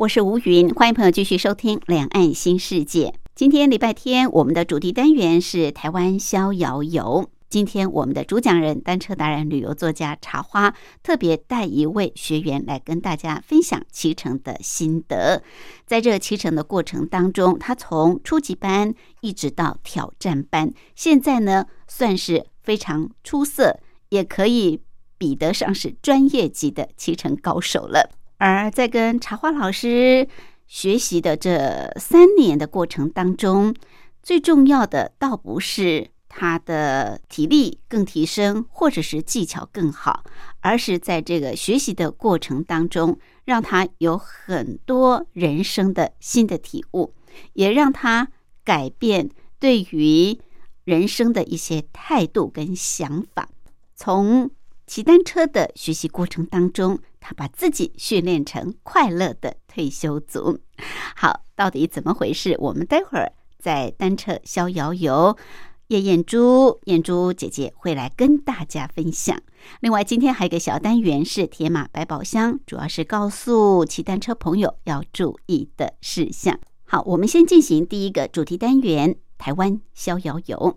我是吴云，欢迎朋友继续收听《两岸新世界》。今天礼拜天，我们的主题单元是台湾逍遥游。今天我们的主讲人、单车达人、旅游作家茶花特别带一位学员来跟大家分享骑乘的心得。在这骑乘的过程当中，他从初级班一直到挑战班，现在呢算是非常出色，也可以比得上是专业级的骑乘高手了。而在跟茶花老师学习的这三年的过程当中，最重要的倒不是他的体力更提升，或者是技巧更好，而是在这个学习的过程当中，让他有很多人生的新的体悟，也让他改变对于人生的一些态度跟想法。从骑单车的学习过程当中，他把自己训练成快乐的退休族。好，到底怎么回事？我们待会儿在单车逍遥游，叶燕珠、燕珠姐姐会来跟大家分享。另外，今天还有一个小单元是铁马百宝箱，主要是告诉骑单车朋友要注意的事项。好，我们先进行第一个主题单元——台湾逍遥游。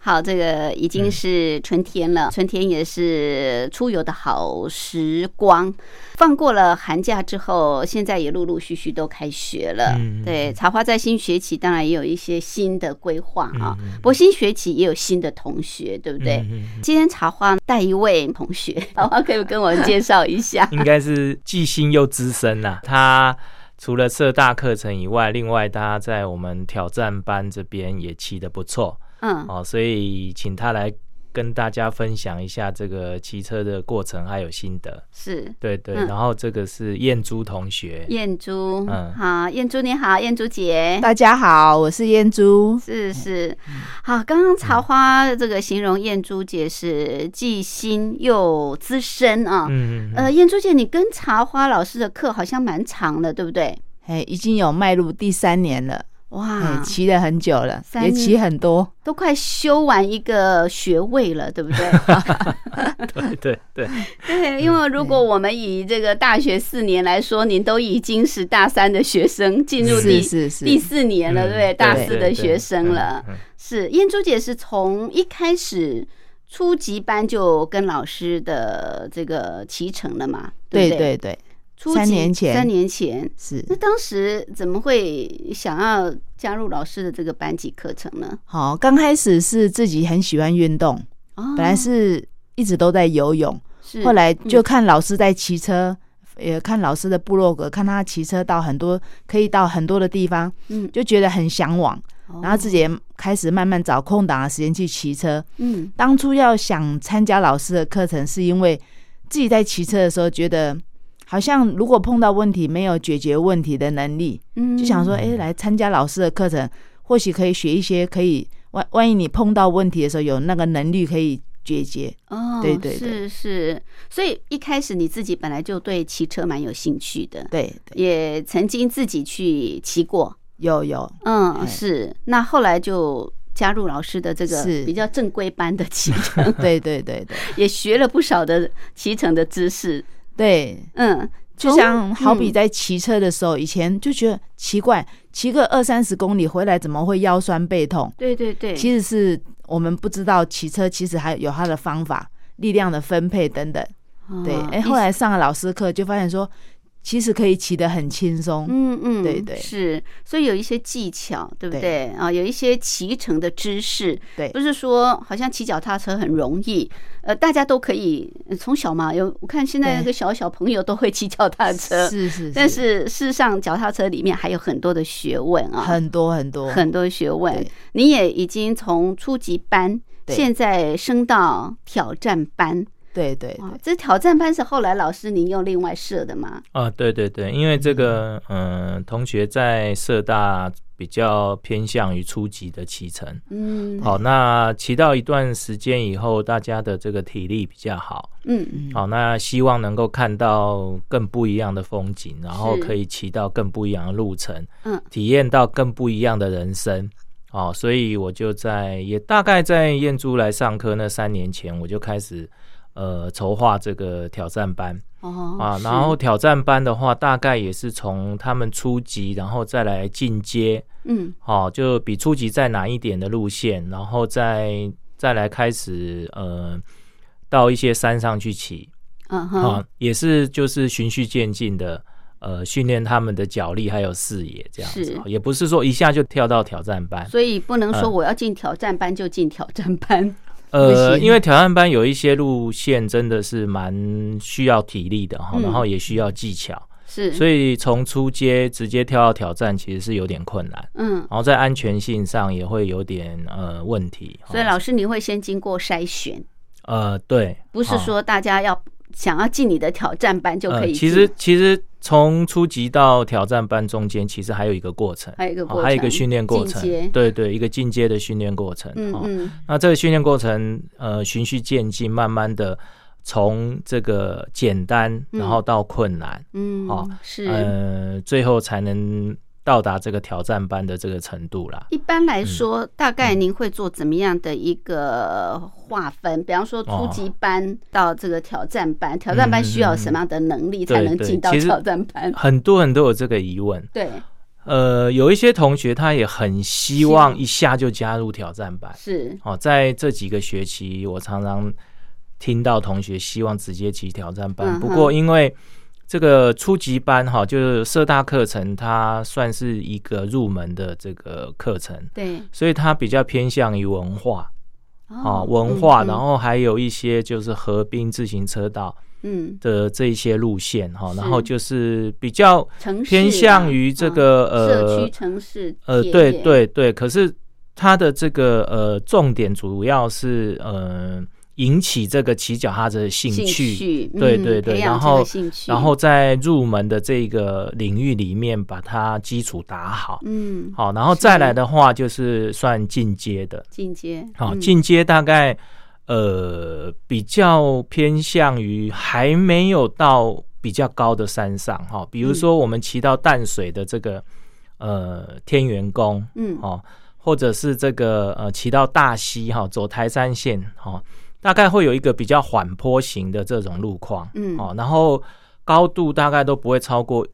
好，这个已经是春天了，春天也是出游的好时光。放过了寒假之后，现在也陆陆续续都开学了。对，茶花在新学期当然也有一些新的规划啊。不过新学期也有新的同学，对不对？今天茶花带一位同学，茶花可以跟我们介绍一下。应该是既新又资深呐。他除了社大课程以外，另外他在我们挑战班这边也骑得不错。嗯，哦，所以请他来跟大家分享一下这个骑车的过程还有心得。是，对对。然后这个是燕珠同学，燕珠，嗯，好，燕珠你好，燕珠姐，大家好，我是燕珠，是是。好，刚刚茶花这个形容燕珠姐是既新又资深啊。嗯嗯。呃，燕珠姐，你跟茶花老师的课好像蛮长的，对不对？哎，已经有迈入第三年了。哇，骑了很久了，也骑很多，都快修完一个学位了，对不对？对对对 对，因为如果我们以这个大学四年来说，您都已经是大三的学生，进入第第四年了，对不对？大四的学生了。是燕珠姐是从一开始初级班就跟老师的这个骑乘了嘛？对对对。三年前，三年前是那当时怎么会想要加入老师的这个班级课程呢？好，刚开始是自己很喜欢运动，本来是一直都在游泳，后来就看老师在骑车，也看老师的部落格，看他骑车到很多可以到很多的地方，嗯，就觉得很向往，然后自己开始慢慢找空档的时间去骑车。嗯，当初要想参加老师的课程，是因为自己在骑车的时候觉得。好像如果碰到问题没有解决问题的能力，嗯，就想说，哎，来参加老师的课程，或许可以学一些，可以万万一你碰到问题的时候有那个能力可以解决。哦，对对是是，所以一开始你自己本来就对骑车蛮有兴趣的，对，也曾经自己去骑过，有有，嗯，是。那后来就加入老师的这个比较正规班的骑乘，对对对对，也学了不少的骑乘的知识，对，嗯。就像好比在骑车的时候，以前就觉得奇怪，骑个二三十公里回来怎么会腰酸背痛？对对对，其实是我们不知道骑车其实还有它的方法、力量的分配等等。对，哎，后来上了老师课就发现说。其实可以骑得很轻松，嗯嗯，对对，是，所以有一些技巧，对不对？啊？有一些骑乘的知识，对，不是说好像骑脚踏车很容易，呃，大家都可以从小嘛，有我看现在那个小小朋友都会骑脚踏车，是是，但是事实上脚踏车里面还有很多的学问啊，很多很多。很多学问，你也已经从初级班，现在升到挑战班。对对对，这挑战班是后来老师您又另外设的吗？啊，对对对，因为这个嗯，同学在社大比较偏向于初级的骑乘，嗯，好，那骑到一段时间以后，大家的这个体力比较好，嗯。嗯，好，那希望能够看到更不一样的风景，然后可以骑到更不一样的路程，嗯，体验到更不一样的人生，哦，所以我就在也大概在燕珠来上课那三年前，我就开始。呃，筹划这个挑战班。哦啊，然后挑战班的话，大概也是从他们初级，然后再来进阶，嗯，好，就比初级再难一点的路线，然后再再来开始呃，到一些山上去骑，嗯哼，也是就是循序渐进的，呃，训练他们的脚力还有视野这样子，也不是说一下就跳到挑战班，所以不能说我要进挑战班就进挑战班。呃，因为挑战班有一些路线真的是蛮需要体力的哈，然后也需要技巧，是，所以从初阶直接跳到挑战其实是有点困难，嗯，然后在安全性上也会有点呃问题，所以老师你会先经过筛选，呃，对，不是说大家要。想要进你的挑战班就可以。其实其实从初级到挑战班中间，其实还有一个过程，还有一个还有一个训练过程。对对，一个进阶的训练过程。嗯嗯。那这个训练过程，呃，循序渐进，慢慢的从这个简单，然后到困难。嗯。哦，是。呃，最后才能。到达这个挑战班的这个程度啦。一般来说，大概您会做怎么样的一个划分？比方说，初级班到这个挑战班，挑战班需要什么样的能力才能进到挑战班？很多人都有这个疑问。对，呃，有一些同学他也很希望一下就加入挑战班。是哦，在这几个学期，我常常听到同学希望直接进挑战班。不过因为这个初级班哈，就是社大课程，它算是一个入门的这个课程，对，所以它比较偏向于文化，啊，文化，然后还有一些就是河滨自行车道，嗯。的这一些路线哈，然后就是比较偏向于这个呃社区城市，呃，对对对，可是它的这个呃重点主要是呃。引起这个骑脚踏车的兴趣，对对对，然后然后在入门的这个领域里面把它基础打好，嗯，好，然后再来的话就是算进阶的，进阶，好，进阶大概呃比较偏向于还没有到比较高的山上哈，比如说我们骑到淡水的这个呃天元宫，嗯，哦，或者是这个呃骑到大溪哈，走台山线哈。大概会有一个比较缓坡型的这种路况，嗯，哦，然后高度大概都不会超过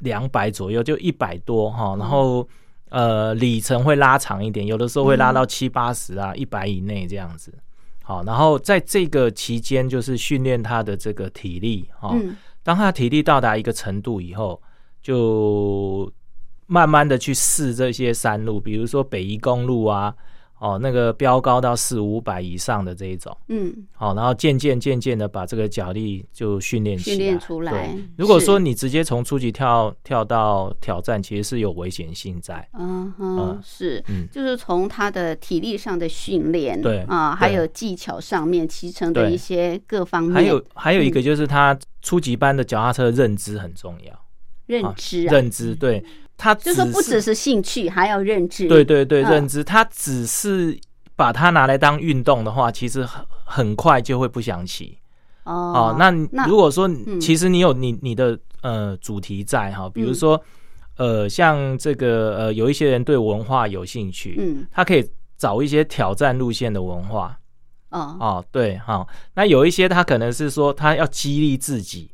两百左右，就一百多哈，然后呃里程会拉长一点，有的时候会拉到七八十啊，一百以内这样子，好，然后在这个期间就是训练他的这个体力，哈，当他体力到达一个程度以后，就慢慢的去试这些山路，比如说北宜公路啊。哦，那个标高到四五百以上的这一种，嗯，好，然后渐渐渐渐的把这个脚力就训练训练出来。如果说你直接从初级跳跳到挑战，其实是有危险性在。嗯哼，是，嗯就是从他的体力上的训练，对啊，还有技巧上面骑乘的一些各方面。还有还有一个就是他初级班的脚踏车认知很重要，认知认知对。他就是不只是兴趣，还要认知。对对对，认知。他只是把它拿来当运动的话，其实很很快就会不想骑。哦，那如果说其实你有你你的呃主题在哈，比如说呃像这个呃有一些人对文化有兴趣，嗯，他可以找一些挑战路线的文化。哦哦，对哈，那有一些他可能是说他要激励自己。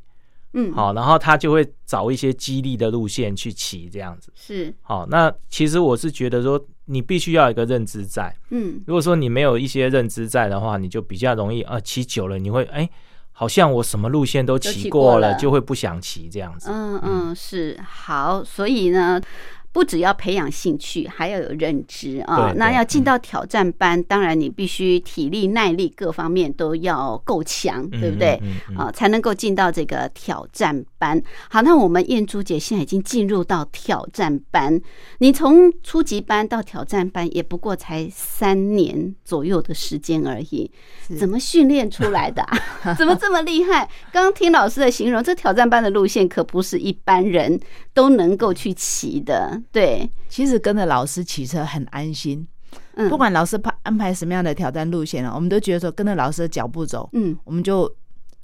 嗯，好，然后他就会找一些激励的路线去骑，这样子是好。那其实我是觉得说，你必须要有一个认知在，嗯，如果说你没有一些认知在的话，你就比较容易啊，骑久了你会哎，好像我什么路线都骑过了，就会不想骑这样子。嗯嗯，是好，所以呢。不只要培养兴趣，还要有认知啊！那要进到挑战班，当然你必须体力、耐力各方面都要够强，对不对？啊，才能够进到这个挑战班。好，那我们燕珠姐现在已经进入到挑战班，你从初级班到挑战班也不过才三年左右的时间而已，怎么训练出来的？怎么这么厉害？刚刚听老师的形容，这挑战班的路线可不是一般人都能够去骑的。对，其实跟着老师骑车很安心，嗯，不管老师排安排什么样的挑战路线了，我们都觉得说跟着老师的脚步走，嗯，我们就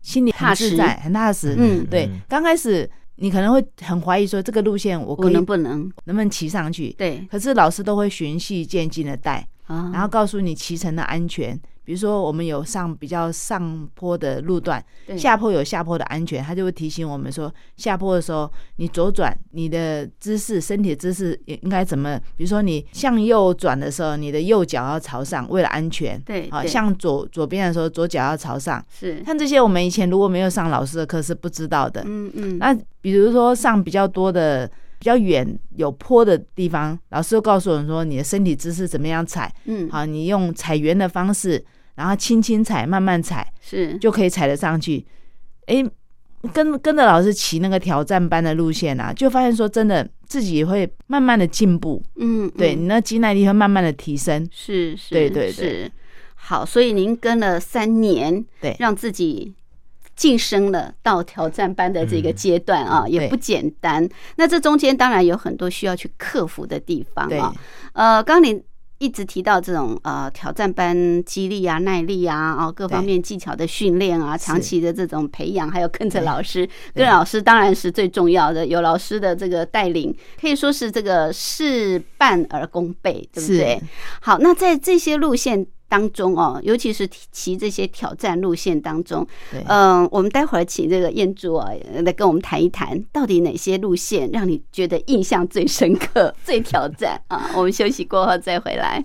心里很自在，很踏实，嗯，对。刚开始你可能会很怀疑说这个路线我可能不能能不能骑上去，对。可是老师都会循序渐进的带，然后告诉你骑乘的安全。比如说，我们有上比较上坡的路段，下坡有下坡的安全，他就会提醒我们说，下坡的时候你左转，你的姿势、身体姿势应该怎么？比如说你向右转的时候，你的右脚要朝上，为了安全。对，好，向左左边的时候，左脚要朝上。是，像这些我们以前如果没有上老师的课是不知道的。嗯嗯。那比如说上比较多的。比较远有坡的地方，老师又告诉我们说，你的身体姿势怎么样踩？嗯，好，你用踩圆的方式，然后轻轻踩，慢慢踩，是就可以踩得上去。哎，跟跟着老师骑那个挑战班的路线啊，就发现说真的自己会慢慢的进步。嗯，对你那肌耐力会慢慢的提升。是是，对对对，好，所以您跟了三年，对，让自己。晋升了到挑战班的这个阶段啊，也不简单。那这中间当然有很多需要去克服的地方啊。呃，刚你一直提到这种呃挑战班激励啊、耐力啊、哦各方面技巧的训练啊、长期的这种培养，还有跟着老师，跟老师当然是最重要的。有老师的这个带领，可以说是这个事半而功倍，对不对？好，那在这些路线。当中哦，尤其是骑这些挑战路线当中，嗯，我们待会儿请这个燕珠啊来跟我们谈一谈，到底哪些路线让你觉得印象最深刻、最挑战啊？我们休息过后再回来。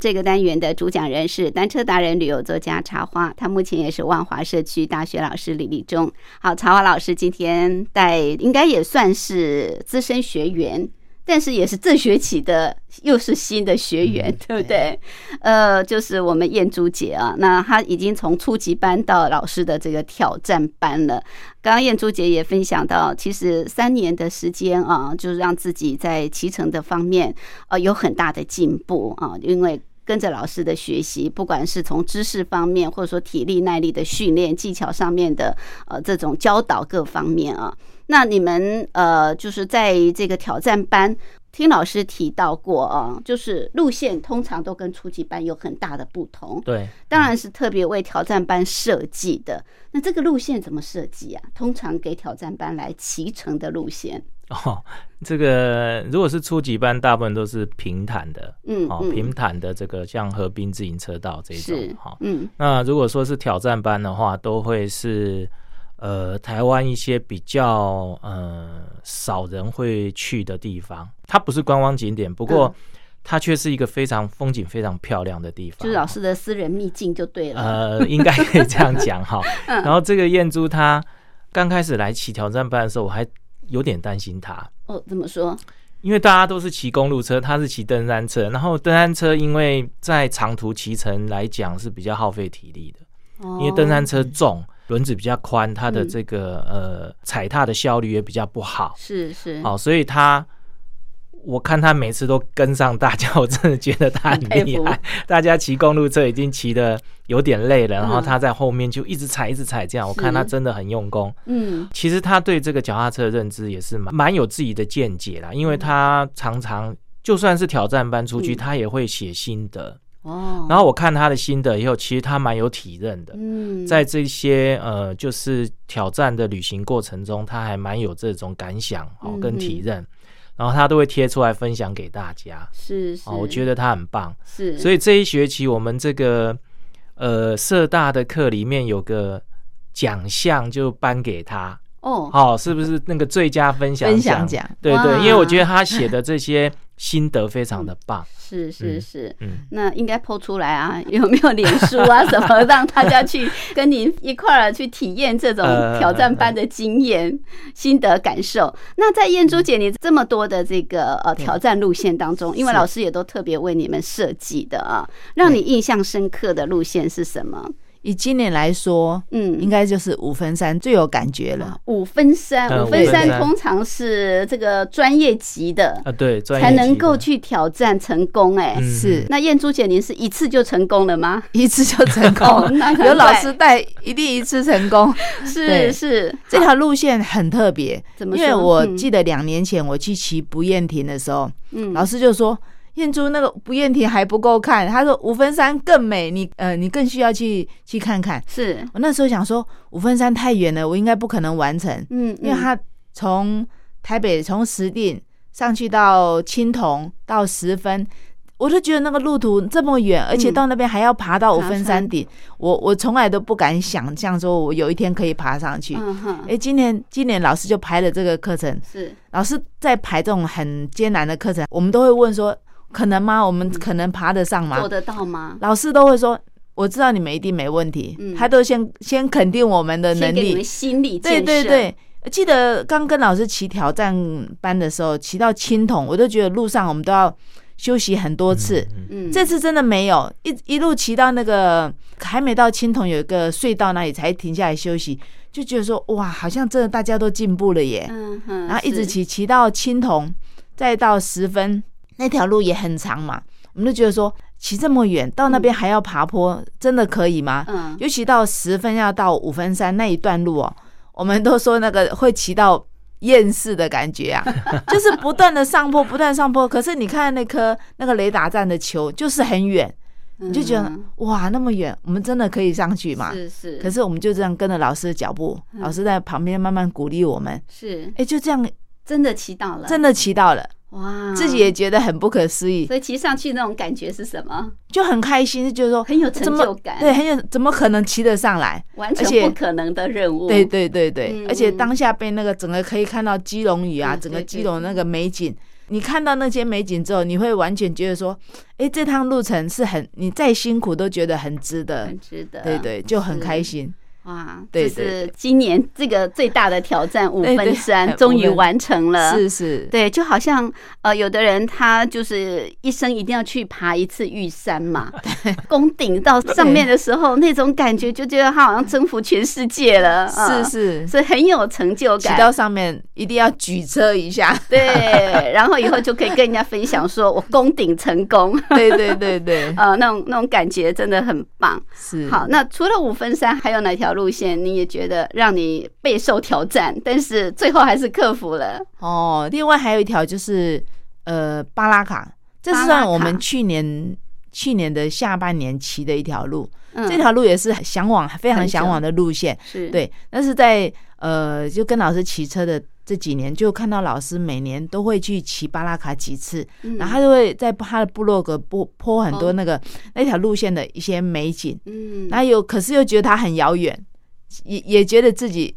这个单元的主讲人是单车达人、旅游作家茶花，他目前也是万华社区大学老师李立忠。好，茶花老师今天带应该也算是资深学员，但是也是这学期的又是新的学员，对不对？呃，就是我们燕珠姐啊，那她已经从初级班到老师的这个挑战班了。刚刚燕珠姐也分享到，其实三年的时间啊，就是让自己在骑乘的方面呃有很大的进步啊，因为。跟着老师的学习，不管是从知识方面，或者说体力耐力的训练、技巧上面的呃这种教导各方面啊。那你们呃就是在这个挑战班。听老师提到过啊，就是路线通常都跟初级班有很大的不同。对，当然是特别为挑战班设计的。那这个路线怎么设计啊？通常给挑战班来骑乘的路线 哦，这个如果是初级班，大部分都是平坦的，嗯，哦，平坦的这个像河滨自行车道这种，哈，嗯。那如果说是挑战班的话，都会是。呃，台湾一些比较呃少人会去的地方，它不是观光景点，不过它却是一个非常风景非常漂亮的地方，就是老师的私人秘境就对了。呃，应该可以这样讲哈。然后这个燕珠他刚开始来骑挑战班的时候，我还有点担心他。哦，怎么说？因为大家都是骑公路车，他是骑登山车，然后登山车因为在长途骑乘来讲是比较耗费体力的，因为登山车重。轮子比较宽，它的这个呃踩踏的效率也比较不好。是是，好，所以他我看他每次都跟上大家，我真的觉得他很厉害。大家骑公路车已经骑的有点累了，然后他在后面就一直踩一直踩，这样我看他真的很用功。嗯，其实他对这个脚踏车的认知也是蛮蛮有自己的见解啦，因为他常常就算是挑战班出去，他也会写心得。哦，然后我看他的心得以后，其实他蛮有体认的。嗯，在这些呃，就是挑战的旅行过程中，他还蛮有这种感想哦，跟体认，然后他都会贴出来分享给大家。是是，我觉得他很棒。是，所以这一学期我们这个呃社大的课里面有个奖项，就颁给他。哦，好，是不是那个最佳分享分享奖？对对，因为我觉得他写的这些心得非常的棒。是是是，嗯，那应该剖出来啊，有没有脸书啊什么，让大家去跟您一块儿去体验这种挑战班的经验、心得感受？那在燕珠姐你这么多的这个呃挑战路线当中，因为老师也都特别为你们设计的啊，让你印象深刻的路线是什么？以今年来说，嗯，应该就是五分三最有感觉了。五分三，五分三通常是这个专业级的啊，对，才能够去挑战成功。哎，是。那燕珠姐，您是一次就成功了吗？一次就成功，有老师带，一定一次成功。是是，这条路线很特别，怎么？因为我记得两年前我去骑不厌亭的时候，嗯，老师就说。燕珠那个不厌亭还不够看，他说五分山更美，你呃你更需要去去看看。是我那时候想说五分山太远了，我应该不可能完成。嗯，因为他从台北从石碇上去到青铜到十分，我就觉得那个路途这么远，而且到那边还要爬到五分山顶，我我从来都不敢想象说我有一天可以爬上去。哎，今年今年老师就排了这个课程，是老师在排这种很艰难的课程，我们都会问说。可能吗？我们可能爬得上吗？做得到吗？老师都会说，我知道你们一定没问题。嗯，他都先先肯定我们的能力，心理对对对。记得刚跟老师骑挑战班的时候，骑到青铜，我都觉得路上我们都要休息很多次。嗯，这次真的没有，一一路骑到那个还没到青铜有一个隧道那里才停下来休息，就觉得说哇，好像真的大家都进步了耶。嗯哼，然后一直骑骑到青铜，再到十分。那条路也很长嘛，我们就觉得说骑这么远到那边还要爬坡，真的可以吗？嗯，尤其到十分要到五分山那一段路哦，我们都说那个会骑到厌世的感觉啊，就是不断的上坡，不断上坡。可是你看那颗那个雷达站的球就是很远，你就觉得哇那么远，我们真的可以上去吗？是是。可是我们就这样跟着老师的脚步，老师在旁边慢慢鼓励我们。是，哎，就这样真的骑到了，真的骑到了。哇，自己也觉得很不可思议，所以骑上去那种感觉是什么？就很开心，就是说很有成就感，对，很有怎么可能骑得上来？完全不可能的任务。对对对对，而且当下被那个整个可以看到基隆屿啊，整个基隆那个美景，你看到那些美景之后，你会完全觉得说，哎，这趟路程是很，你再辛苦都觉得很值得，很值得。对对，就很开心。哇，这是今年这个最大的挑战五分山终于完成了，是是，对，就好像呃，有的人他就是一生一定要去爬一次玉山嘛，攻顶到上面的时候，那种感觉就觉得他好像征服全世界了，是是，所以很有成就感。到上面一定要举车一下，对，然后以后就可以跟人家分享说我攻顶成功，对对对对，呃，那种那种感觉真的很棒。是。好，那除了五分山，还有哪条？路线你也觉得让你备受挑战，但是最后还是克服了。哦。另外还有一条就是呃巴拉卡，这是算我们去年去年的下半年骑的一条路，这条路也是向往非常向往的路线，是。对。但是在呃就跟老师骑车的这几年，就看到老师每年都会去骑巴拉卡几次，然后他就会在他的部落格播播很多那个那条路线的一些美景，嗯，然后有可是又觉得它很遥远。也也觉得自己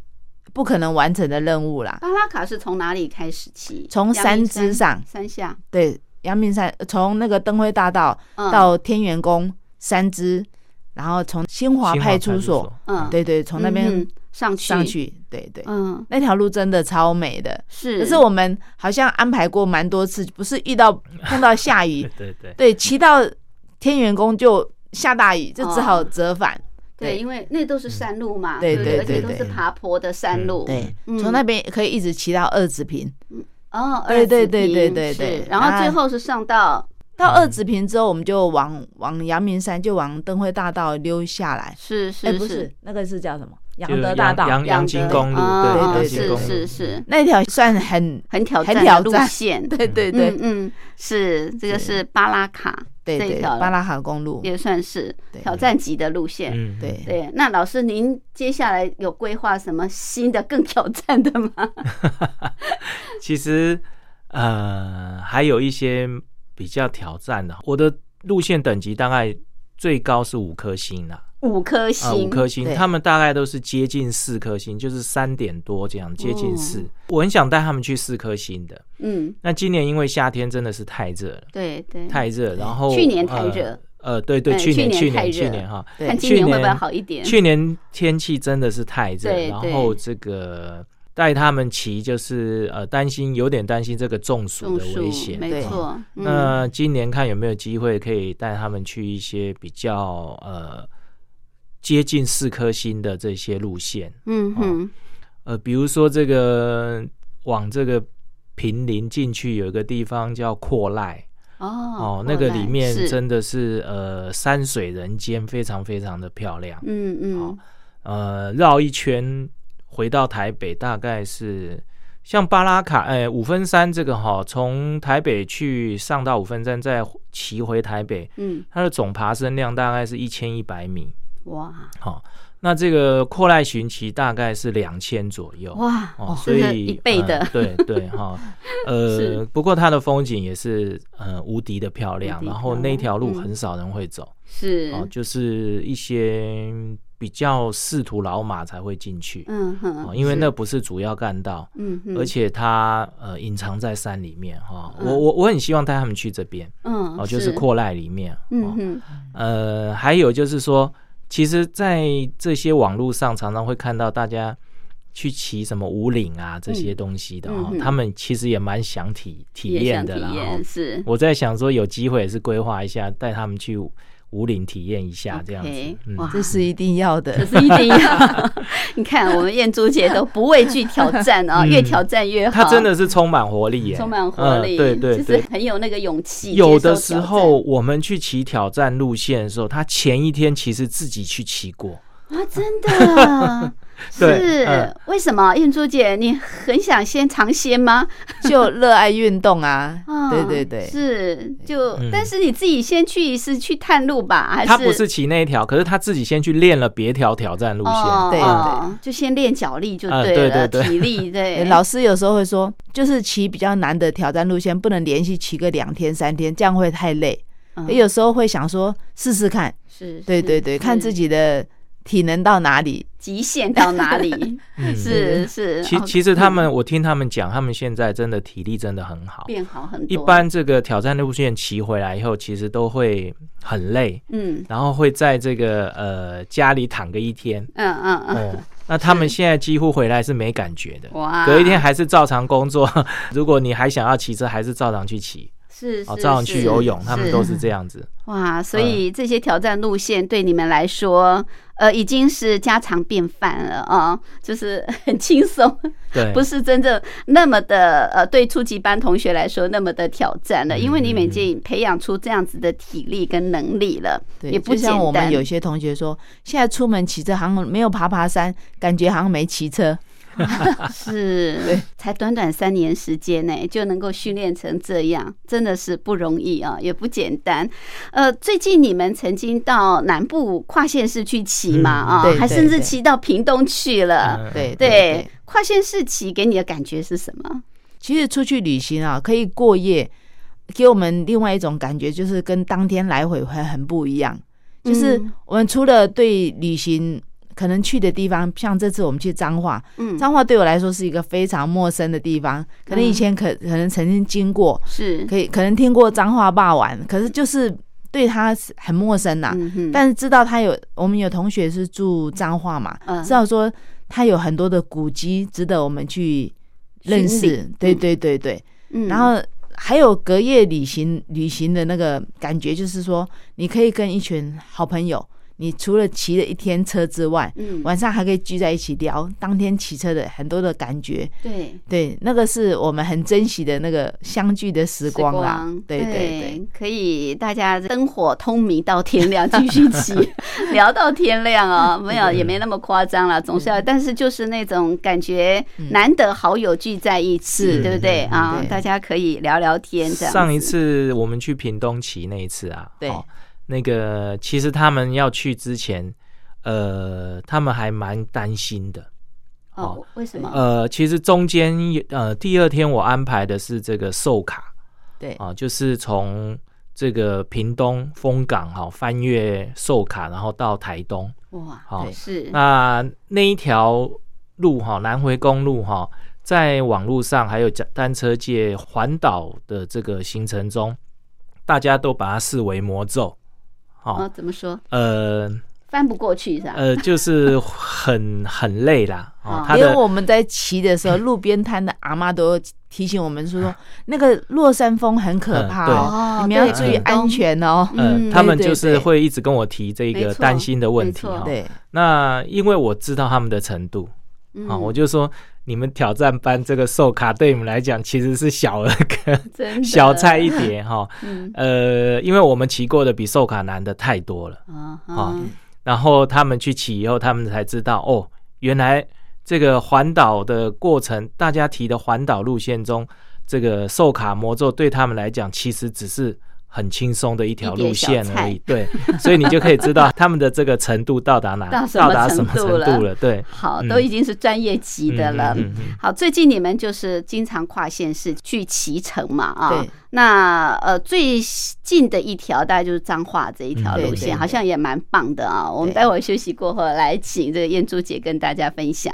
不可能完成的任务啦。巴拉卡是从哪里开始骑？从山之上，山下。对，阳明山，从那个灯辉大道到天元宫山之，然后从新华派出所，嗯，对对，从那边上去。上去，对对，嗯，那条路真的超美的，是。可是我们好像安排过蛮多次，不是遇到 碰到下雨，对对对，骑到天元宫就下大雨，就只好折返。对，因为那都是山路嘛，对对？对，而且都是爬坡的山路。对，从那边可以一直骑到二子坪。哦，对对对对对对。然后最后是上到到二子坪之后，我们就往往阳明山，就往灯会大道溜下来。是是是，那个是叫什么？阳德大道，阳阳金公路。对对对，是是是，那条算很很挑很挑路线。对对对，嗯，是这个是巴拉卡。对对，巴拉卡公路也算是挑战级的路线。嗯，对对。那老师，您接下来有规划什么新的更挑战的吗？其实，呃，还有一些比较挑战的。我的路线等级大概最高是五颗星啊。五颗星，五颗星，他们大概都是接近四颗星，就是三点多这样，接近四。我很想带他们去四颗星的，嗯。那今年因为夏天真的是太热了，对对，太热。然后去年太热，呃，对对，去年去年去年哈，看今年会不会好一点？去年天气真的是太热，然后这个带他们骑就是呃担心，有点担心这个中暑的危险，没错。那今年看有没有机会可以带他们去一些比较呃。接近四颗星的这些路线，嗯哼，呃，比如说这个往这个平林进去，有一个地方叫阔赖，哦哦，那个里面真的是呃山水人间，非常非常的漂亮，嗯嗯，呃，绕一圈回到台北，大概是像巴拉卡，哎，五分山这个哈，从台北去上到五分山，再骑回台北，嗯，它的总爬升量大概是一千一百米。哇，好，那这个阔赖寻奇大概是两千左右，哇，哦，所以一倍的，对对哈，呃，不过它的风景也是呃无敌的漂亮，然后那条路很少人会走，是，哦，就是一些比较仕途老马才会进去，嗯哼，因为那不是主要干道，嗯，而且它呃隐藏在山里面哈，我我我很希望带他们去这边，嗯，哦，就是。阔赖里面，嗯哼，呃，还有就是说。其实，在这些网络上，常常会看到大家去骑什么五岭啊这些东西的哈，他们其实也蛮想体体验的啦。是，我在想说，有机会也是规划一下，带他们去。五岭体验一下这样子，哇，这是一定要的，这是一定要。你看，我们燕珠姐都不畏惧挑战啊，越挑战越好。她真的是充满活力，耶，充满活力，对对对，就是很有那个勇气。有的时候我们去骑挑战路线的时候，她前一天其实自己去骑过啊，真的。是为什么，运珠姐，你很想先尝鲜吗？就热爱运动啊，对对对，是就，但是你自己先去一次去探路吧，还是？他不是骑那一条，可是他自己先去练了别条挑战路线，对对，就先练脚力就对了，体力对。老师有时候会说，就是骑比较难的挑战路线，不能连续骑个两天三天，这样会太累。有时候会想说试试看，是。对对对，看自己的。体能到哪里，极限到哪里，是是。其其实他们，我听他们讲，他们现在真的体力真的很好，变好很多。一般这个挑战路线骑回来以后，其实都会很累，嗯，然后会在这个呃家里躺个一天，嗯嗯嗯。那他们现在几乎回来是没感觉的，哇！隔一天还是照常工作。如果你还想要骑车，还是照常去骑。是哦，照常去游泳，他们都是这样子。哇，所以这些挑战路线对你们来说，呃，已经是家常便饭了啊，就是很轻松，对，不是真正那么的呃，对初级班同学来说那么的挑战了，因为你已经培养出这样子的体力跟能力了，对也不像我们有些同学说，现在出门骑车好像没有爬爬山，感觉好像没骑车。是，才短短三年时间呢，就能够训练成这样，真的是不容易啊，也不简单。呃，最近你们曾经到南部跨县市去骑嘛？啊，还甚至骑到屏东去了。对对，跨县市骑给你的感觉是什么？其实出去旅行啊，可以过夜，给我们另外一种感觉，就是跟当天来回会很不一样。就是我们除了对旅行。可能去的地方，像这次我们去彰化，嗯，彰化对我来说是一个非常陌生的地方。可能以前可可能曾经经过，是可以可能听过彰化霸王，可是就是对他很陌生呐。但是知道他有，我们有同学是住彰化嘛，知道说他有很多的古迹值得我们去认识。对对对对，然后还有隔夜旅行旅行的那个感觉，就是说你可以跟一群好朋友。你除了骑了一天车之外，嗯，晚上还可以聚在一起聊当天骑车的很多的感觉。对对，那个是我们很珍惜的那个相聚的时光啦。对对对，可以大家灯火通明到天亮，继续骑，聊到天亮啊，没有也没那么夸张了，总是要，但是就是那种感觉，难得好友聚在一起，对不对啊？大家可以聊聊天这样。上一次我们去屏东骑那一次啊，对。那个其实他们要去之前，呃，他们还蛮担心的。哦，为什么？呃，其实中间呃，第二天我安排的是这个寿卡，对啊，就是从这个屏东丰港哈翻越寿卡，然后到台东。哇，好是那那一条路哈，南回公路哈，在网络上还有单车界环岛的这个行程中，大家都把它视为魔咒。哦，怎么说？呃，翻不过去是吧？呃，就是很 很累啦。哦，因为我们在骑的时候，路边摊的阿妈都提醒我们说说，那个落山风很可怕哦，你们要注意安全哦。嗯，他们就是会一直跟我提这个担心的问题。对，那因为我知道他们的程度，啊，我就说。你们挑战班这个寿卡对你们来讲其实是小儿科，小菜一碟哈。呃，因为我们骑过的比寿卡难的太多了啊。然后他们去骑以后，他们才知道哦，原来这个环岛的过程，大家提的环岛路线中，这个寿卡魔咒对他们来讲，其实只是。很轻松的一条路线而已，对，所以你就可以知道他们的这个程度到达哪，到达什么程度了，对，好，都已经是专业级的了。好，最近你们就是经常跨县市去骑乘嘛，啊，那呃最近的一条大概就是彰化这一条路线，好像也蛮棒的啊。我们待会儿休息过后来请这个燕珠姐跟大家分享。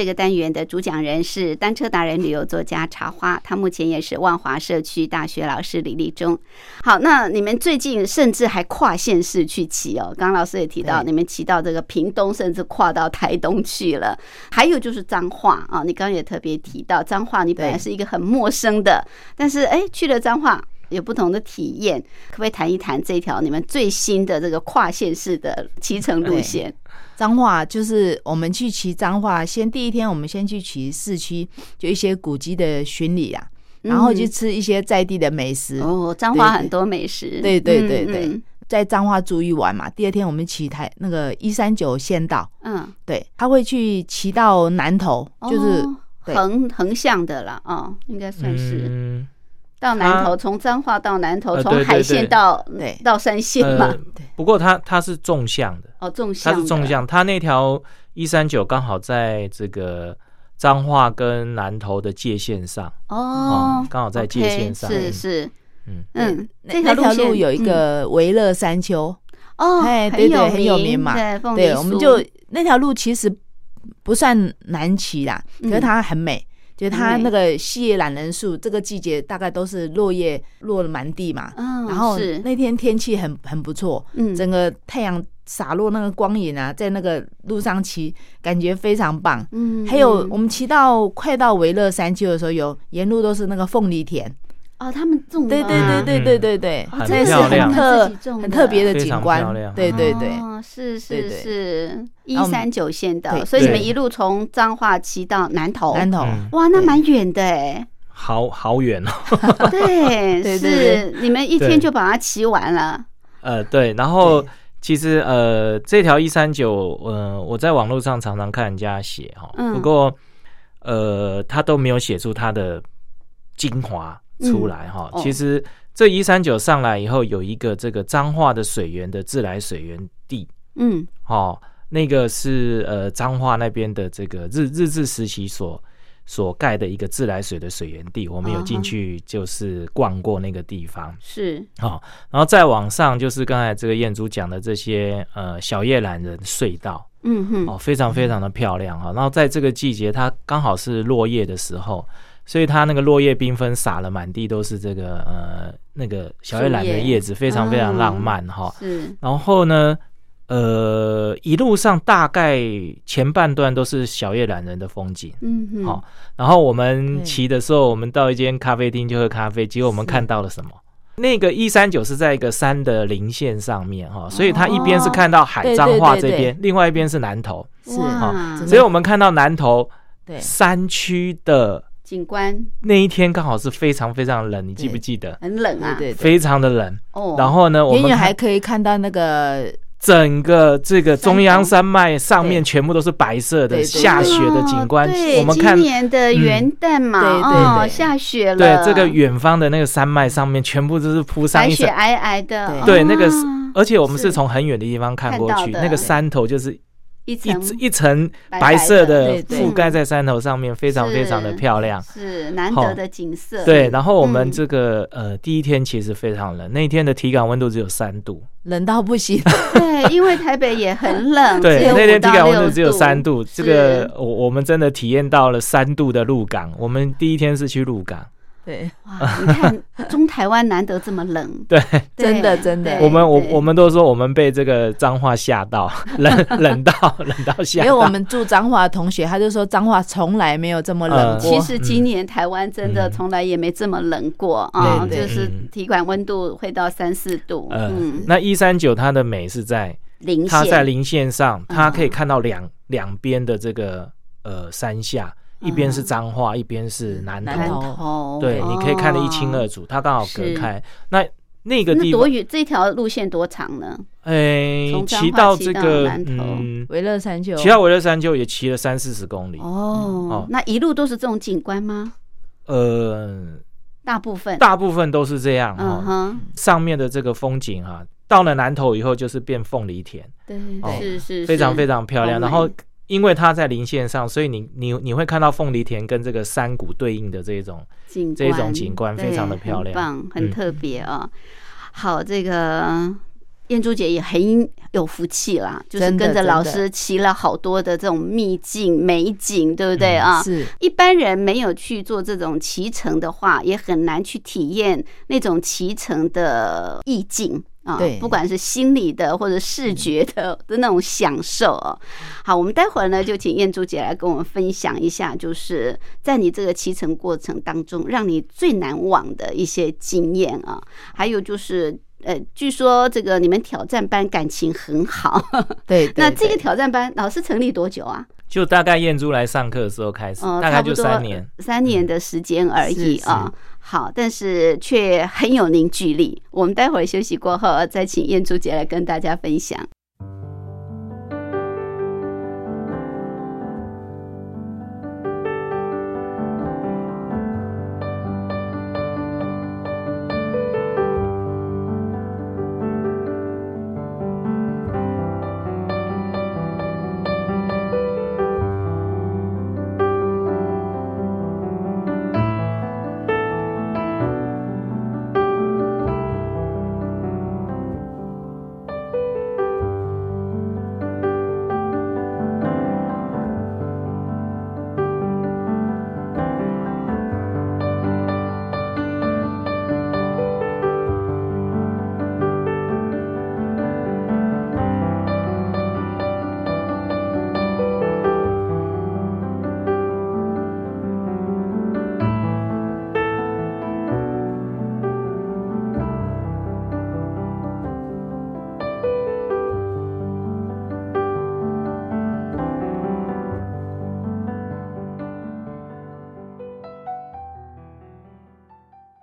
这个单元的主讲人是单车达人、旅游作家茶花，他目前也是万华社区大学老师李立忠。好，那你们最近甚至还跨县市去骑哦。刚刚老师也提到，你们骑到这个屏东，甚至跨到台东去了。还有就是彰化啊，你刚刚也特别提到彰化，你本来是一个很陌生的，但是哎，去了彰化有不同的体验，可不可以谈一谈这条你们最新的这个跨县市的骑乘路线？彰化就是我们去骑彰化，先第一天我们先去骑市区，就一些古迹的巡礼啊，然后去吃一些在地的美食。哦，彰化很多美食。对对对对，在彰化住一晚嘛，第二天我们骑台那个一三九县道。嗯，对，他会去骑到南头，就是横横向的了哦，应该算是。到南头，从彰化到南头，从海线到到山线嘛。不过它它是纵向的哦，纵向它是纵向，它那条一三九刚好在这个彰化跟南头的界线上。哦，刚好在界线上。是是，嗯。嗯，这条路有一个维乐山丘。哦，哎，对对，很有名嘛。对，我们就那条路其实不算难骑啦，可是它很美。就它那个细叶懒人树，这个季节大概都是落叶落了满地嘛。嗯，然后那天天气很很不错，嗯，整个太阳洒落那个光影啊，在那个路上骑，感觉非常棒。嗯，还有我们骑到快到维勒山丘的时候，有沿路都是那个凤梨田。哦，他们种对对对对对对对，这是很特很特别的景观，对对对，是是是，一三九线的，所以你们一路从彰化骑到南投，南投，哇，那蛮远的哎，好好远哦，对，是。你们一天就把它骑完了，呃，对，然后其实呃，这条一三九，呃，我在网络上常常看人家写哈，不过呃，他都没有写出它的精华。出来哈，其实这一三九上来以后，有一个这个彰化的水源的自来水源地，嗯，哦，那个是呃彰化那边的这个日日治时期所所盖的一个自来水的水源地，我们有进去就是逛过那个地方，是。好，然后再往上就是刚才这个燕珠讲的这些呃小叶懒人隧道，嗯哼，哦，非常非常的漂亮哈，然后在这个季节，它刚好是落叶的时候。所以它那个落叶缤纷，洒了满地都是这个呃那个小叶兰的叶子，非常非常浪漫哈。是。然后呢，呃，一路上大概前半段都是小叶懒人的风景。嗯嗯。好，然后我们骑的时候，我们到一间咖啡厅就喝咖啡，结果我们看到了什么？那个一三九是在一个山的零线上面哈，所以它一边是看到海彰化这边，另外一边是南头。是哈。所以我们看到南头山区的。景观那一天刚好是非常非常冷，你记不记得？很冷啊，对，非常的冷。哦，然后呢，我们还可以看到那个整个这个中央山脉上面全部都是白色的下雪的景观。我们看今年的元旦嘛，哦，下雪了。对，这个远方的那个山脉上面全部都是铺上白雪皑皑的。对，那个是，而且我们是从很远的地方看过去，那个山头就是。一层一层白色的覆盖在山头上面，非常非常的漂亮，是难得的景色。对，然后我们这个呃第一天其实非常冷，那一天的体感温度只有三度，冷到不行。对，因为台北也很冷，对，那天体感温度只有三度。这个我我们真的体验到了三度的鹿港。我们第一天是去鹿港。对，哇！你看，中台湾难得这么冷，对，真的真的。我们我我们都说我们被这个脏话吓到，冷 冷到冷到吓。因为我们住脏话的同学，他就说脏话从来没有这么冷过。其实今年台湾真的从来也没这么冷过啊，就是体感温度会到三四度。嗯，那一三九它的美是在零它在零线上，它可以看到两两边的这个呃山下，一边是彰化，一边是南投，对，你可以看得一清二楚，它刚好隔开。那那个地多远？这条路线多长呢？哎，骑到这个嗯，维乐山丘，骑到维乐山丘也骑了三四十公里哦。那一路都是这种景观吗？呃，大部分大部分都是这样哈。上面的这个风景哈，到了南头以后就是变凤梨田，对，是是，非常非常漂亮。然后因为它在零线上，所以你你你会看到凤梨田跟这个山谷对应的这种这种景观，非常的漂亮，很棒，很特别啊。好，这个燕珠姐也很有福气啦，就是跟着老师骑了好多的这种秘境美景，对不对啊？是，一般人没有去做这种骑乘的话，也很难去体验那种骑乘的意境。啊，对，不管是心理的或者视觉的 的那种享受哦。好，我们待会儿呢就请燕珠姐来跟我们分享一下，就是在你这个骑乘过程当中，让你最难忘的一些经验啊。还有就是，呃，据说这个你们挑战班感情很好，对。那这个挑战班老师成立多久啊？就大概燕珠来上课的时候开始，大概就三年，三年的时间而已啊。好，但是却很有凝聚力。我们待会儿休息过后，再请燕珠姐来跟大家分享。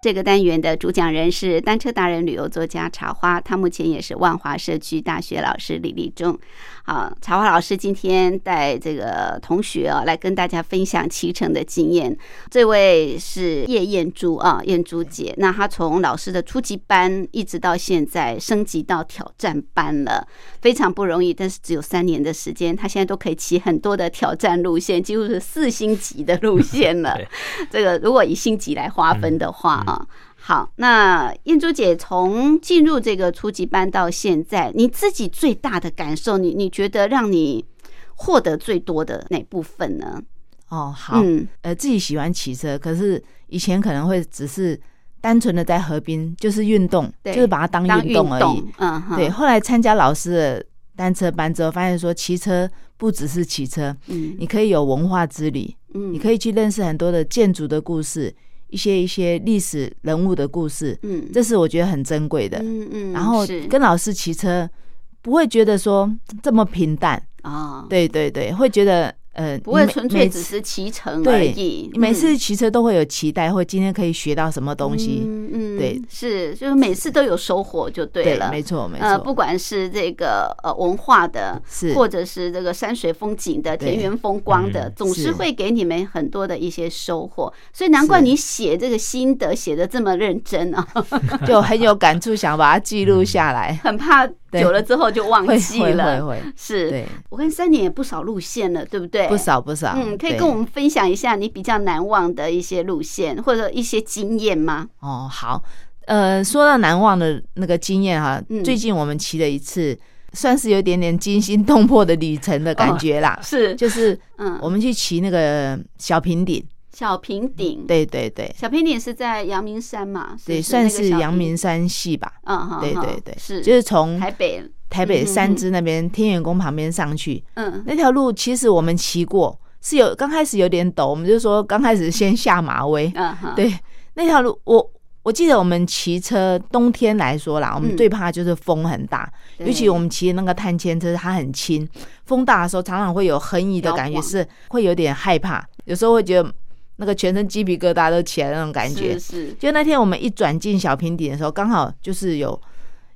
这个单元的主讲人是单车达人、旅游作家茶花，他目前也是万华社区大学老师李立忠。好，茶花老师今天带这个同学啊来跟大家分享骑乘的经验。这位是叶燕珠啊，燕珠姐。那她从老师的初级班一直到现在升级到挑战班了，非常不容易。但是只有三年的时间，她现在都可以骑很多的挑战路线，几乎是四星级的路线了。这个如果以星级来划分的话啊。好，那燕珠姐从进入这个初级班到现在，你自己最大的感受，你你觉得让你获得最多的哪部分呢？哦，好，呃，自己喜欢骑车，可是以前可能会只是单纯的在河边就是运动，就是把它当运动而已。嗯，对。后来参加老师的单车班之后，发现说骑车不只是骑车，嗯，你可以有文化之旅，嗯，你可以去认识很多的建筑的故事。一些一些历史人物的故事，嗯，这是我觉得很珍贵的，嗯嗯，然后跟老师骑车，不会觉得说这么平淡。啊，对对对，会觉得。呃，不会纯粹只是骑乘而已。每次骑车都会有期待，或今天可以学到什么东西。嗯嗯，对，是，就是每次都有收获就对了。没错没错。呃，不管是这个呃文化的，是或者是这个山水风景的、田园风光的，总是会给你们很多的一些收获。所以难怪你写这个心得写的这么认真啊，就很有感触，想把它记录下来。很怕。久了之后就忘记了，会会是。我看三年也不少路线了，对不对？不少不少。嗯，可以跟我们分享一下你比较难忘的一些路线或者一些经验吗？哦，好。呃，说到难忘的那个经验哈，最近我们骑了一次，算是有点点惊心动魄的旅程的感觉啦。是，就是嗯，我们去骑那个小平顶。小平顶，对对对，小平顶是在阳明山嘛？对，算是阳明山系吧。嗯，对对对，是，就是从台北。台北三支那边天元宫旁边上去。嗯，那条路其实我们骑过，是有刚开始有点陡，我们就说刚开始先下马威。嗯，对，那条路我我记得我们骑车冬天来说啦，我们最怕就是风很大，尤其我们骑那个碳纤车，它很轻，风大的时候常常会有横移的感觉，是会有点害怕，有时候会觉得那个全身鸡皮疙瘩都起来那种感觉。是，就那天我们一转进小平顶的时候，刚好就是有，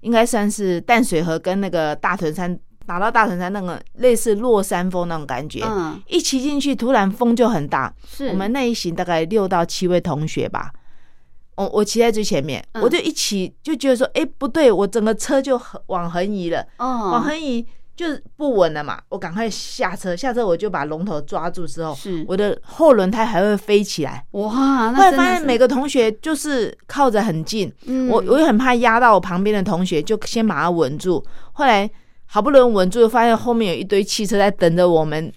应该算是淡水河跟那个大屯山打到大屯山那个类似落山风那种感觉。嗯，一骑进去，突然风就很大。是我们那一行大概六到七位同学吧。我我骑在最前面，我就一骑就觉得说，哎，不对，我整个车就往横移了，往横移就是不稳了嘛。我赶快下车，下车我就把龙头抓住之后，是我的后轮胎还会飞起来。哇！后来发现每个同学就是靠着很近，我我也很怕压到我旁边的同学，就先把它稳住。后来好不容易稳住，发现后面有一堆汽车在等着我们，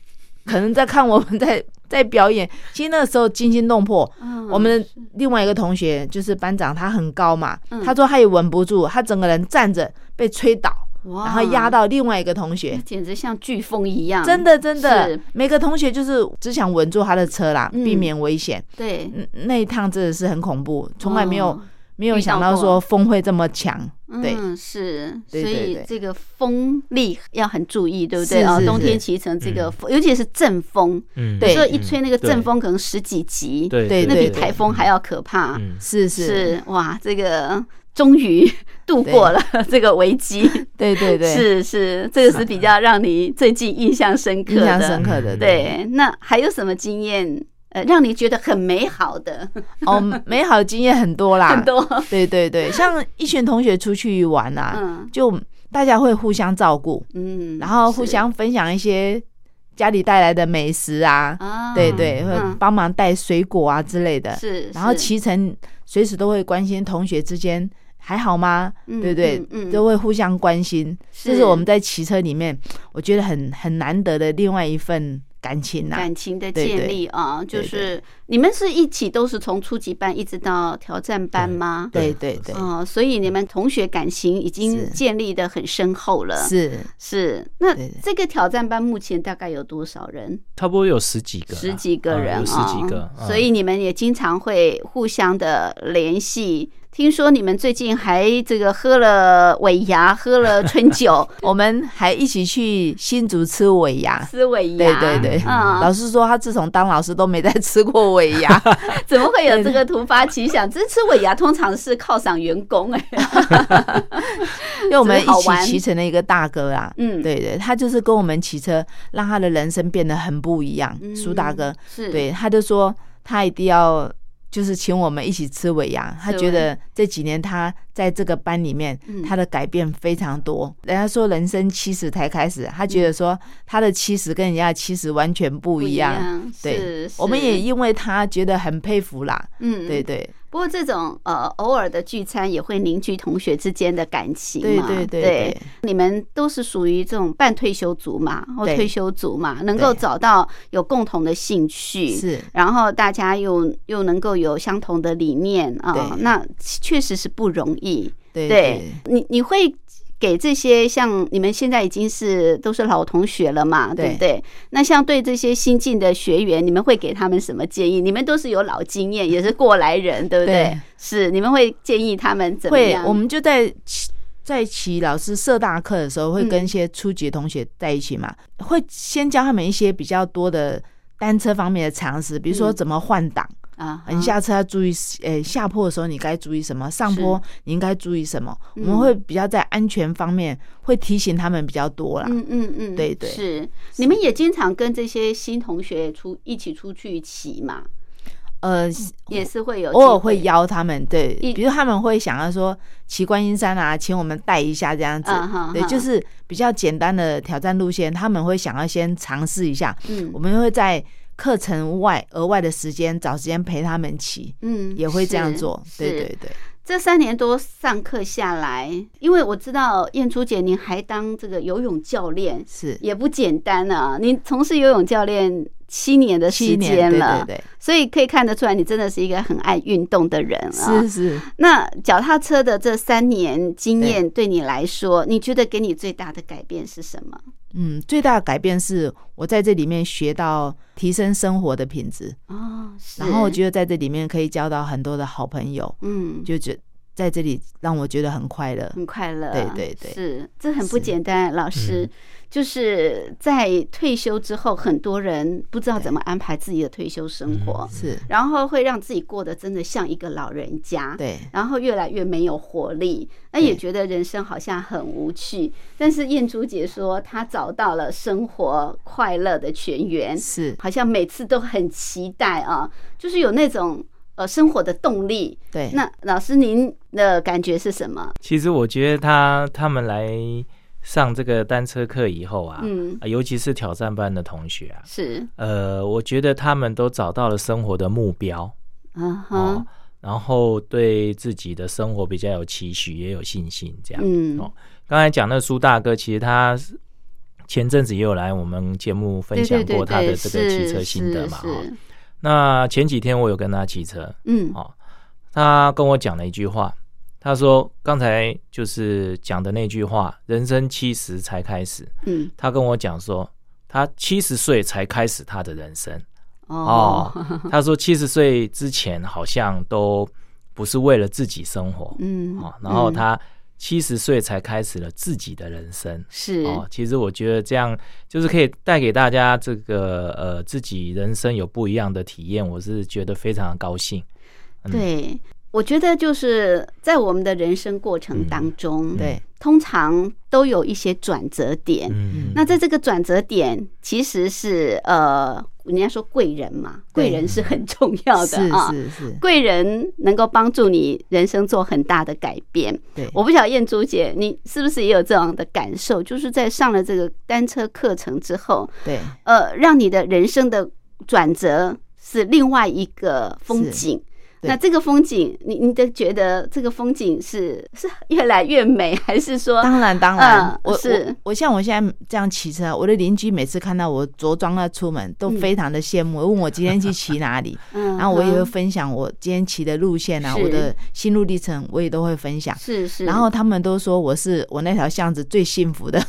可能在看我们在。在表演，其实那个时候惊心动魄。我们另外一个同学就是班长，他很高嘛，他说他也稳不住，他整个人站着被吹倒，然后压到另外一个同学，简直像飓风一样。真的真的，每个同学就是只想稳住他的车啦，避免危险。对，那一趟真的是很恐怖，从来没有。没有想到说风会这么强，对，是，所以这个风力要很注意，对不对？啊？冬天骑乘这个，尤其是阵风，嗯，有时候一吹那个阵风可能十几级，对，那比台风还要可怕。是是。是，哇，这个终于度过了 这个危机，对对对，是是，这个是比较让你最近印象深刻、印象深刻的。对，那还有什么经验？呃，让你觉得很美好的？哦，美好的经验很多啦，很多。对对对，像一群同学出去玩啊，就大家会互相照顾，嗯，然后互相分享一些家里带来的美食啊，对对，会帮忙带水果啊之类的。是，然后骑乘随时都会关心同学之间还好吗？对不对？都会互相关心，这是我们在骑车里面我觉得很很难得的另外一份。感情呐，感情的建立啊，就是你们是一起都是从初级班一直到挑战班吗？对对对，哦，所以你们同学感情已经建立的很深厚了。是。是，那这个挑战班目前大概有多少人？差不多有十几个，十几个人，十几个，所以你们也经常会互相的联系。听说你们最近还这个喝了尾牙，喝了春酒，我们还一起去新竹吃尾牙，吃尾牙。对对对，老师说他自从当老师都没再吃过尾牙，怎么会有这个突发奇想？这吃尾牙通常是犒赏员工哎，因为我们一起骑乘了一个大哥啊，嗯，对对，他就是跟我们骑车，让他的人生变得很不一样。苏大哥是对，他就说他一定要。就是请我们一起吃尾牙，他觉得这几年他在这个班里面，他的改变非常多。人家说人生七十才开始，他觉得说他的七十跟人家的七十完全不一样。对，我们也因为他觉得很佩服啦。嗯，对对。不过这种呃偶尔的聚餐也会凝聚同学之间的感情嘛。对对对，你们都是属于这种半退休族嘛，或退休族嘛，能够找到有共同的兴趣，是，然后大家又又能够有相同的理念啊，那确实是不容易。对，你你会。给这些像你们现在已经是都是老同学了嘛，对不对？那像对这些新进的学员，你们会给他们什么建议？你们都是有老经验，也是过来人，对不对？是，你们会建议他们怎么样？会，我们就在在起老师设大课的时候，会跟一些初级同学在一起嘛，会先教他们一些比较多的单车方面的常识，比如说怎么换挡。啊，你下车要注意，诶，下坡的时候你该注意什么？上坡你应该注意什么？我们会比较在安全方面会提醒他们比较多啦。嗯嗯嗯，对对，是。你们也经常跟这些新同学出一起出去骑嘛？呃，也是会有，偶尔会邀他们。对，比如他们会想要说骑观音山啊，请我们带一下这样子。对，就是比较简单的挑战路线，他们会想要先尝试一下。嗯，我们会在。课程外额外的时间找时间陪他们骑，嗯，也会这样做。对对对，这三年多上课下来，因为我知道燕初姐您还当这个游泳教练，是也不简单啊。您从事游泳教练七年的时间了，对对对，所以可以看得出来，你真的是一个很爱运动的人啊。是是。那脚踏车的这三年经验对你来说，你觉得给你最大的改变是什么？嗯，最大的改变是我在这里面学到提升生活的品质哦，然后我觉得在这里面可以交到很多的好朋友，嗯，就觉在这里让我觉得很快乐，很快乐，对对对，是这很不简单，老师。就是在退休之后，很多人不知道怎么安排自己的退休生活，是，然后会让自己过得真的像一个老人家，对，然后越来越没有活力，那也觉得人生好像很无趣。但是燕珠姐说，她找到了生活快乐的泉源，是，好像每次都很期待啊，就是有那种呃生活的动力。对，那老师您的感觉是什么？其实我觉得他他们来。上这个单车课以后啊，嗯，尤其是挑战班的同学啊，是，呃，我觉得他们都找到了生活的目标，嗯哼，然后对自己的生活比较有期许，也有信心，这样，嗯，哦，刚才讲那苏大哥，其实他前阵子也有来我们节目分享过他的这个骑车心得嘛，哈，那前几天我有跟他骑车，嗯，哦，他跟我讲了一句话。他说：“刚才就是讲的那句话，人生七十才开始。嗯，他跟我讲说，他七十岁才开始他的人生。哦，他说七十岁之前好像都不是为了自己生活。嗯，哦，然后他七十岁才开始了自己的人生。是哦，其实我觉得这样就是可以带给大家这个呃自己人生有不一样的体验，我是觉得非常的高兴。对。”我觉得就是在我们的人生过程当中，对，通常都有一些转折点。嗯，那在这个转折点，其实是呃，人家说贵人嘛，贵人是很重要的啊。是是是，贵人能够帮助你人生做很大的改变。对，我不晓得燕珠姐，你是不是也有这样的感受？就是在上了这个单车课程之后，对，呃，让你的人生的转折是另外一个风景。那这个风景，你你的觉得这个风景是 是越来越美，还是说？当然当然，我是我像我现在这样骑车，我的邻居每次看到我着装了出门，都非常的羡慕，问我今天去骑哪里。嗯，然后我也会分享我今天骑的路线啊，我的心路历程，我也都会分享。是是。然后他们都说我是我那条巷子最幸福的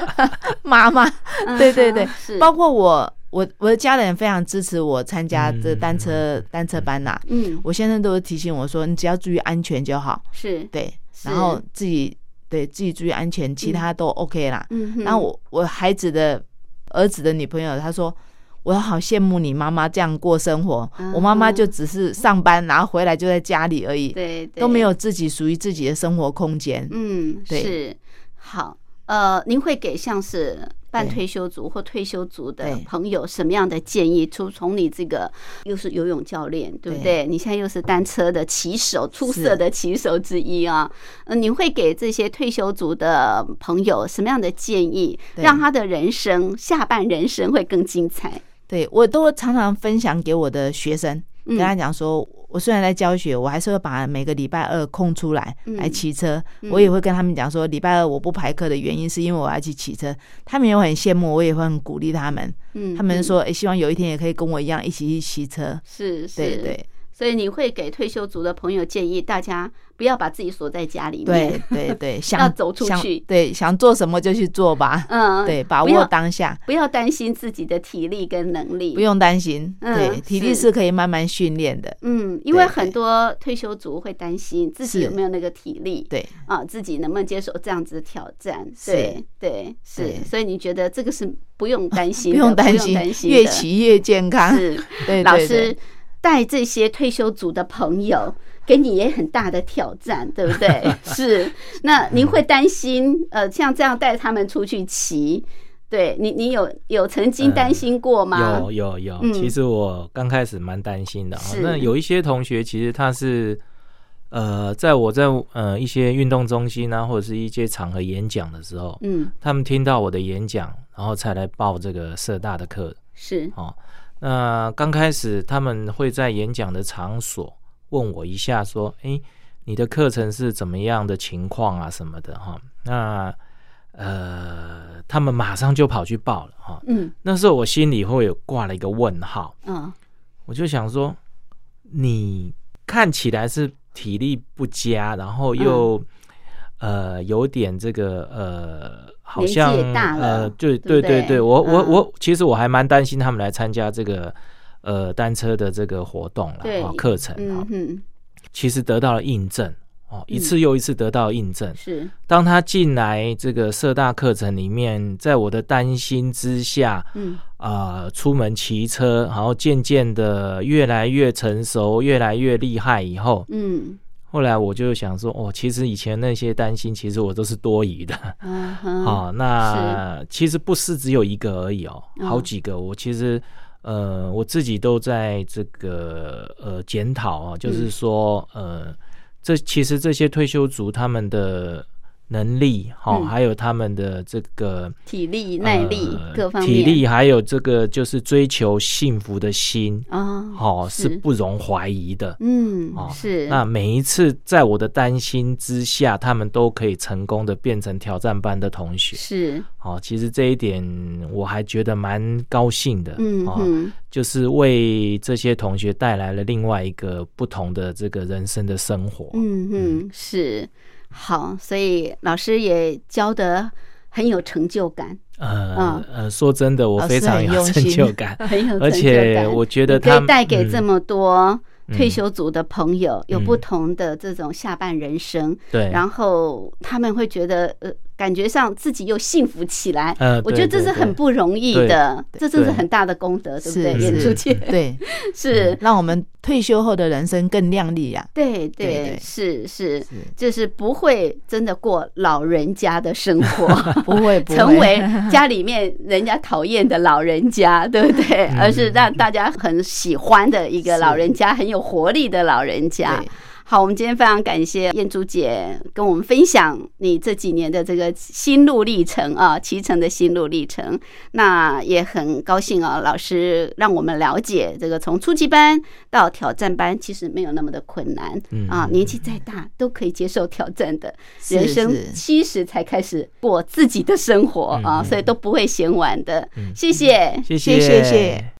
妈妈。对对对，包括我。我我的家人非常支持我参加这单车单车班呐，嗯，我先生都提醒我说，你只要注意安全就好，是。对，然后自己对自己注意安全，其他都 OK 啦。嗯，然后我我孩子的儿子的女朋友她说，我好羡慕你妈妈这样过生活，我妈妈就只是上班，然后回来就在家里而已，对，都没有自己属于自己的生活空间。嗯，是。好，呃，您会给像是。半退休族或退休族的朋友，什么样的建议？从从你这个又是游泳教练，对不对？你现在又是单车的骑手，出色的骑手之一啊。嗯，你会给这些退休族的朋友什么样的建议，让他的人生下半人生会更精彩？对我都常常分享给我的学生，跟他讲说。我虽然在教学，我还是会把每个礼拜二空出来来骑车。我也会跟他们讲说，礼拜二我不排课的原因是因为我要去骑车。他们也很羡慕，我也会很鼓励他们。嗯，他们说，哎，希望有一天也可以跟我一样一起去骑车。是，对对。所以你会给退休族的朋友建议，大家不要把自己锁在家里面。对对对，要走出去。对，想做什么就去做吧。嗯，对，把握当下，不要担心自己的体力跟能力。不用担心，对，体力是可以慢慢训练的。嗯，因为很多退休族会担心自己有没有那个体力。对啊，自己能不能接受这样子的挑战？对对是。所以你觉得这个是不用担 心，不用担心，越骑越健康。是，对老师。带这些退休族的朋友，给你也很大的挑战，对不对？是。那您会担心，呃，像这样带他们出去骑，对你，你有有曾经担心过吗？有有有。其实我刚开始蛮担心的。那有一些同学，其实他是，呃，在我在呃一些运动中心啊，或者是一些场合演讲的时候，嗯，他们听到我的演讲，然后才来报这个社大的课。是。哦。那刚开始他们会在演讲的场所问我一下，说：“哎，你的课程是怎么样的情况啊？什么的哈？”那呃，他们马上就跑去报了哈。嗯，那时候我心里会有挂了一个问号。嗯，我就想说，你看起来是体力不佳，然后又呃有点这个呃，好像呃，对对对对，我我我其实我还蛮担心他们来参加这个呃单车的这个活动了课程啊。嗯，其实得到了印证。哦，一次又一次得到印证。是，当他进来这个社大课程里面，在我的担心之下，嗯啊，出门骑车，然后渐渐的越来越成熟，越来越厉害以后，嗯，后来我就想说，哦，其实以前那些担心，其实我都是多余的。嗯 好，那其实不是只有一个而已哦，好几个。我其实呃，我自己都在这个呃检讨啊，就是说呃。这其实这些退休族他们的能力，哈，还有他们的这个体力、耐力各方面，体力还有这个就是追求幸福的心啊，好是。不容怀疑的，嗯，是。那每一次在我的担心之下，他们都可以成功的变成挑战班的同学，是。好，其实这一点我还觉得蛮高兴的，嗯，就是为这些同学带来了另外一个不同的这个人生的生活，嗯嗯，是。好，所以老师也教的很有成就感。呃呃，说真的，我非常有成就感，很有成就感。而且我觉得可以带给这么多退休族的朋友有不同的这种下半人生。对，然后他们会觉得呃。感觉上自己又幸福起来，我觉得这是很不容易的，这真是很大的功德，对不对？演出去，对，是。让我们退休后的人生更亮丽呀。对对，是是，就是不会真的过老人家的生活，不会 成为家里面人家讨厌的老人家，对不对？而是让大家很喜欢的一个老人家，很有活力的老人家。好，我们今天非常感谢燕珠姐跟我们分享你这几年的这个心路历程啊，骑乘的心路历程。那也很高兴啊，老师让我们了解这个从初级班到挑战班，其实没有那么的困难啊。年纪再大都可以接受挑战的，人生七十才开始过自己的生活啊，所以都不会嫌晚的。谢谢，谢谢，谢谢。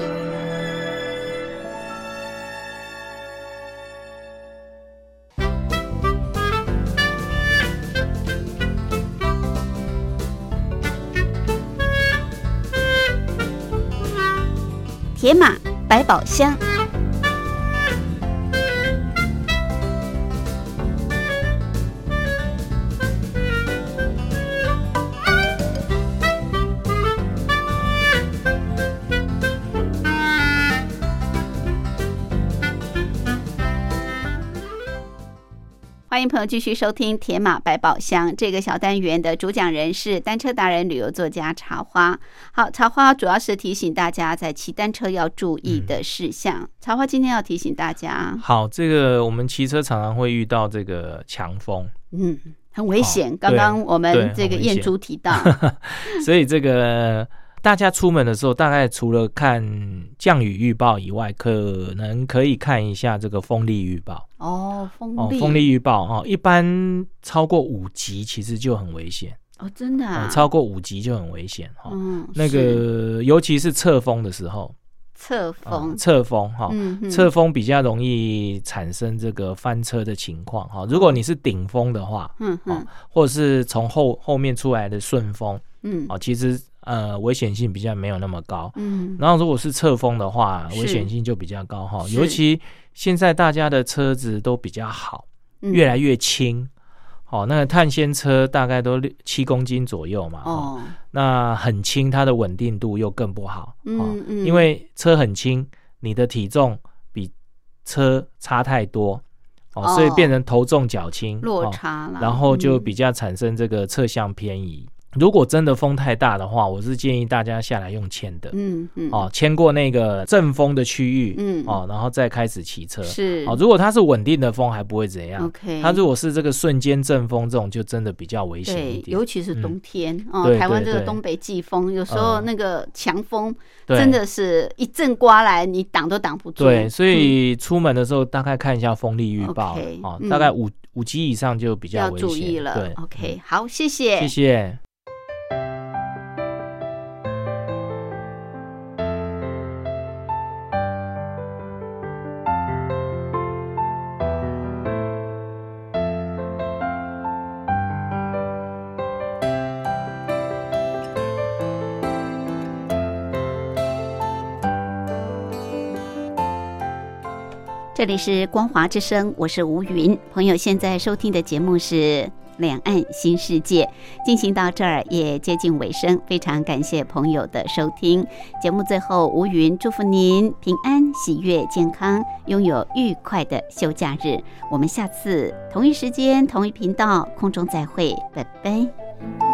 铁马百宝箱。欢迎朋友继续收听《铁马百宝箱》这个小单元的主讲人是单车达人、旅游作家茶花。好，茶花主要是提醒大家在骑单车要注意的事项。茶花今天要提醒大家，好，这个我们骑车常常会遇到这个强风，嗯，很危险。刚刚我们这个燕珠提到，所以这个。大家出门的时候，大概除了看降雨预报以外，可能可以看一下这个风力预报。哦，风力风力预报哦，一般超过五级其实就很危险。哦，真的啊，超过五级就很危险哈。嗯，那个尤其是侧风的时候，侧风侧风哈，侧风比较容易产生这个翻车的情况哈。如果你是顶风的话，嗯嗯，或者是从后后面出来的顺风，嗯，哦，其实。呃，危险性比较没有那么高，嗯，然后如果是侧风的话，危险性就比较高哈。尤其现在大家的车子都比较好，越来越轻，哦，那个碳纤车大概都六七公斤左右嘛，哦，那很轻，它的稳定度又更不好，嗯嗯，因为车很轻，你的体重比车差太多，哦，所以变成头重脚轻，落差了，然后就比较产生这个侧向偏移。如果真的风太大的话，我是建议大家下来用牵的，嗯嗯，哦，牵过那个阵风的区域，嗯，哦，然后再开始骑车，是，哦，如果它是稳定的风，还不会怎样，OK，它如果是这个瞬间阵风这种，就真的比较危险一点，尤其是冬天，哦，台湾这个东北季风，有时候那个强风真的是一阵刮来，你挡都挡不住，对，所以出门的时候大概看一下风力预报，哦，大概五五级以上就比较要注意了，对，OK，好，谢谢，谢谢。这里是光华之声，我是吴云。朋友现在收听的节目是《两岸新世界》，进行到这儿也接近尾声，非常感谢朋友的收听。节目最后，吴云祝福您平安、喜悦、健康，拥有愉快的休假日。我们下次同一时间、同一频道空中再会，拜拜。